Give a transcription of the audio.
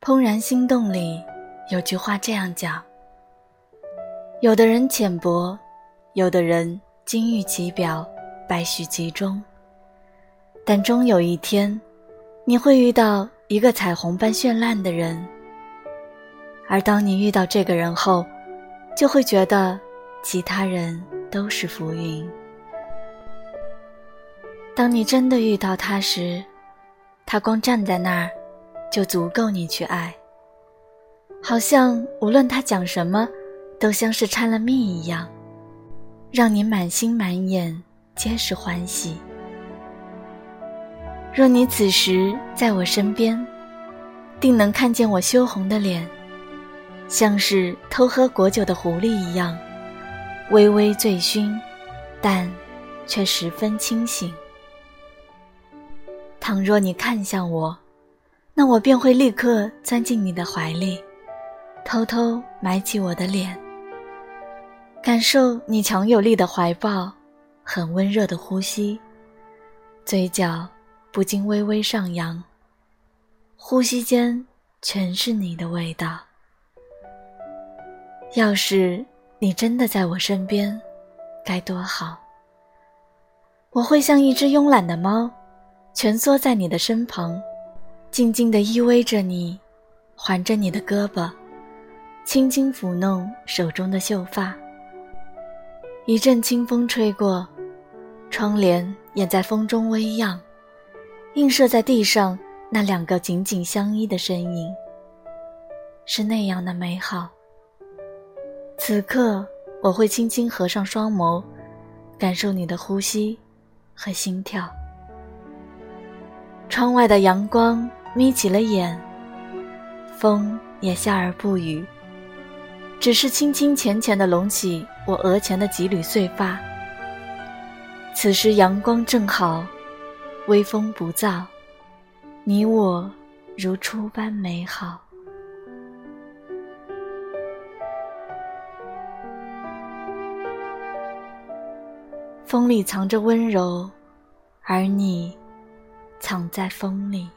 怦然心动里有句话这样讲：有的人浅薄，有的人金玉其表，败絮其中。但终有一天，你会遇到一个彩虹般绚烂的人。而当你遇到这个人后，就会觉得其他人都是浮云。当你真的遇到他时，他光站在那儿。就足够你去爱，好像无论他讲什么，都像是掺了蜜一样，让你满心满眼皆是欢喜。若你此时在我身边，定能看见我羞红的脸，像是偷喝果酒的狐狸一样，微微醉醺，但却十分清醒。倘若你看向我，那我便会立刻钻进你的怀里，偷偷埋起我的脸，感受你强有力的怀抱，很温热的呼吸，嘴角不禁微微上扬，呼吸间全是你的味道。要是你真的在我身边，该多好！我会像一只慵懒的猫，蜷缩在你的身旁。静静地依偎着你，环着你的胳膊，轻轻抚弄手中的秀发。一阵清风吹过，窗帘也在风中微漾，映射在地上那两个紧紧相依的身影，是那样的美好。此刻，我会轻轻合上双眸，感受你的呼吸和心跳。窗外的阳光。眯起了眼，风也笑而不语，只是轻轻浅浅地拢起我额前的几缕碎发。此时阳光正好，微风不燥，你我如初般美好。风里藏着温柔，而你藏在风里。